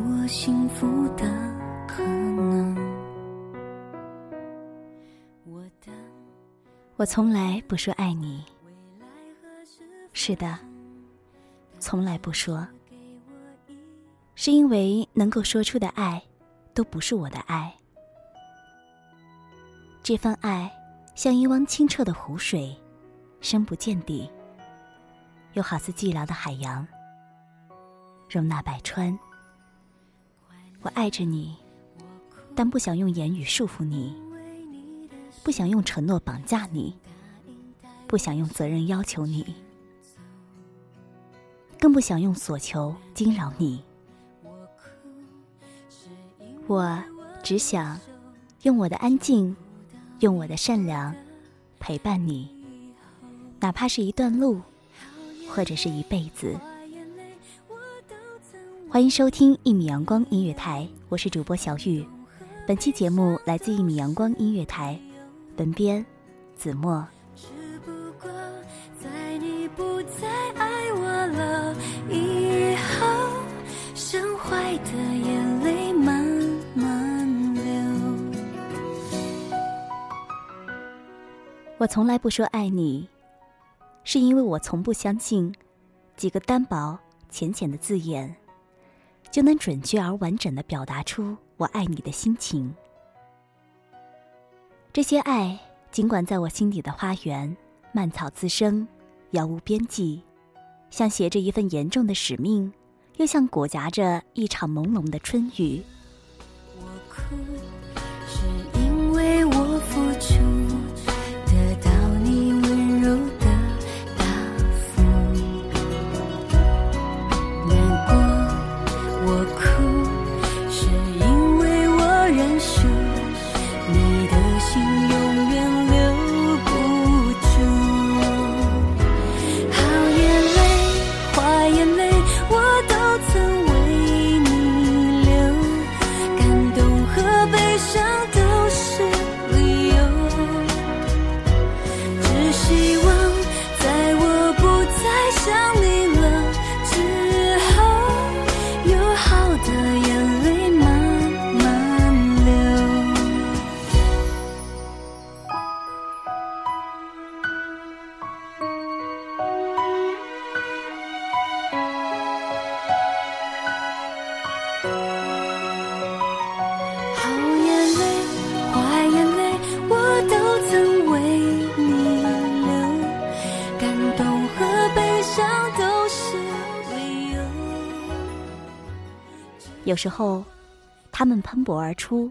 我幸福的可能。我的我从来不说爱你，是的，从来不说，是因为能够说出的爱，都不是我的爱。这份爱像一汪清澈的湖水，深不见底，又好似寂寥的海洋，容纳百川。我爱着你，但不想用言语束缚你。不想用承诺绑架你，不想用责任要求你，更不想用所求惊扰你。我只想用我的安静，用我的善良陪伴你，哪怕是一段路，或者是一辈子。欢迎收听一米阳光音乐台，我是主播小雨。本期节目来自一米阳光音乐台。本编子墨。只不过在你不再爱我了以后，伤怀的眼泪慢慢流。我从来不说爱你，是因为我从不相信几个单薄浅浅的字眼，就能准确而完整的表达出我爱你的心情。这些爱，尽管在我心底的花园蔓草滋生，杳无边际，像携着一份严重的使命，又像裹挟着一场朦胧的春雨。我哭有时候，它们喷薄而出，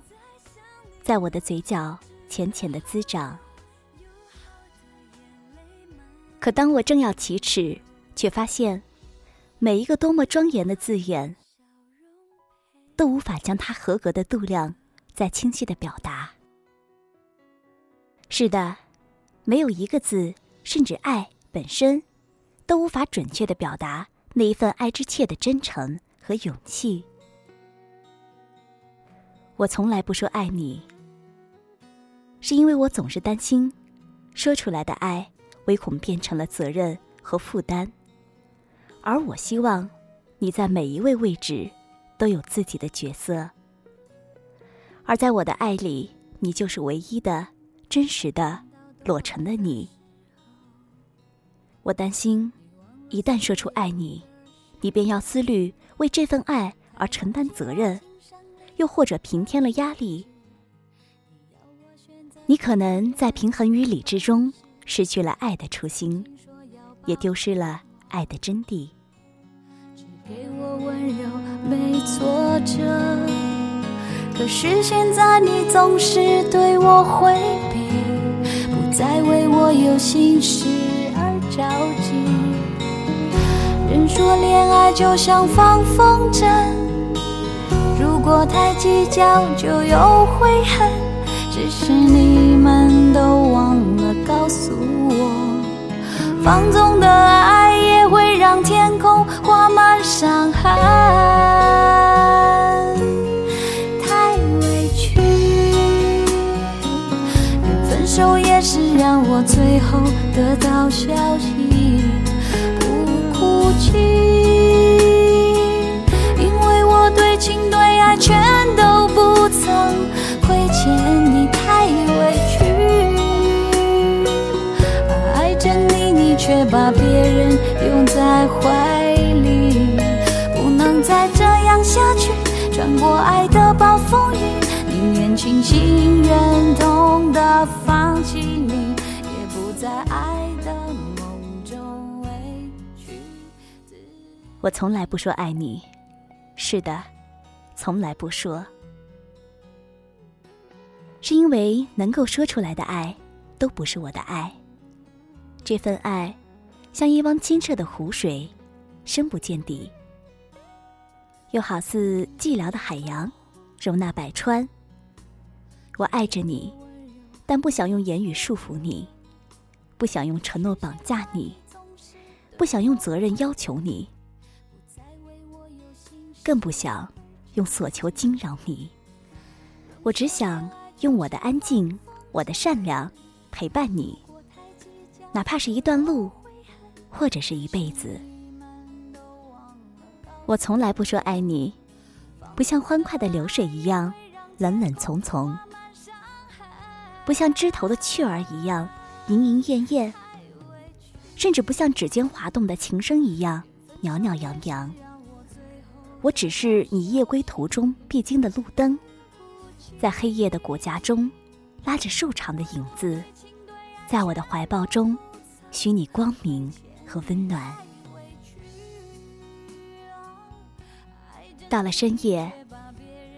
在我的嘴角浅浅的滋长。可当我正要启齿，却发现，每一个多么庄严的字眼，都无法将它合格的度量再清晰的表达。是的，没有一个字，甚至爱本身，都无法准确的表达那一份爱之切的真诚和勇气。我从来不说爱你，是因为我总是担心，说出来的爱，唯恐变成了责任和负担。而我希望，你在每一位位置，都有自己的角色。而在我的爱里，你就是唯一的、真实的、裸成的你。我担心，一旦说出爱你，你便要思虑为这份爱而承担责任。又或者平添了压力，你可能在平衡与理智中失去了爱的初心，也丢失了爱的真谛。只给我温柔，没挫折。可是现在你总是对我回避，不再为我有心事而着急。人说恋爱就像放风筝。如果太计较，就有悔恨。只是你们都忘了告诉我，放纵的爱也会让天空画满伤痕。太委屈，分手也是让我最后得到消息，不哭泣。爱全都不曾亏欠你，太委屈。爱着你，你却把别人拥在怀里，不能再这样下去。穿过爱的暴风雨，宁愿清醒忍痛的放弃你，也不在爱的梦中委屈。我从来不说爱你，是的。从来不说，是因为能够说出来的爱，都不是我的爱。这份爱，像一汪清澈的湖水，深不见底，又好似寂寥的海洋，容纳百川。我爱着你，但不想用言语束缚你，不想用承诺绑架你，不想用责任要求你，更不想。用所求惊扰你，我只想用我的安静，我的善良陪伴你，哪怕是一段路，或者是一辈子。我从来不说爱你，不像欢快的流水一样冷冷从从，不像枝头的雀儿一样莺莺燕燕，甚至不像指尖滑动的琴声一样袅袅扬扬。我只是你夜归途中必经的路灯，在黑夜的国家中，拉着瘦长的影子，在我的怀抱中，许你光明和温暖。到了深夜，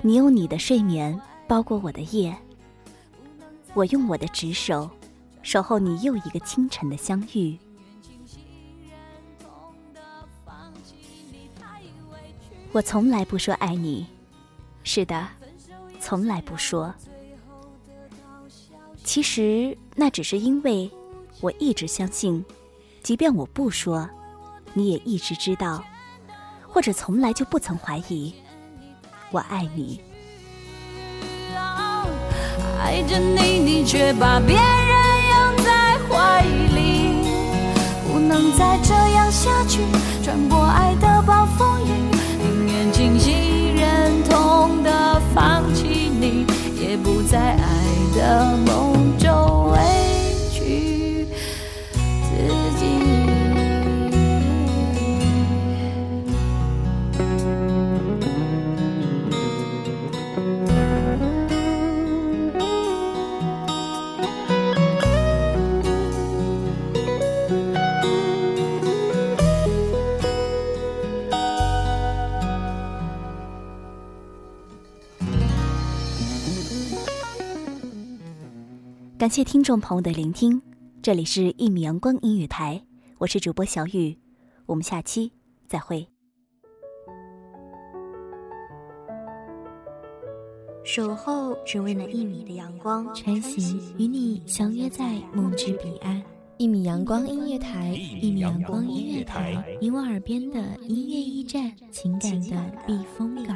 你用你的睡眠包裹我的夜，我用我的执手，守候你又一个清晨的相遇。我从来不说爱你，是的，从来不说。其实那只是因为，我一直相信，即便我不说，你也一直知道，或者从来就不曾怀疑，我爱你。爱着你，你却把别人拥在怀里，不能再这样下去，穿过爱的暴风放弃你，也不再爱的梦。感谢听众朋友的聆听，这里是《一米阳光音乐台》，我是主播小雨，我们下期再会。守候只为那一米的阳光，穿行与你相约在梦之彼岸。一米阳光音乐台，一米阳光音乐台，你我耳边的音乐驿站，情感的避风港。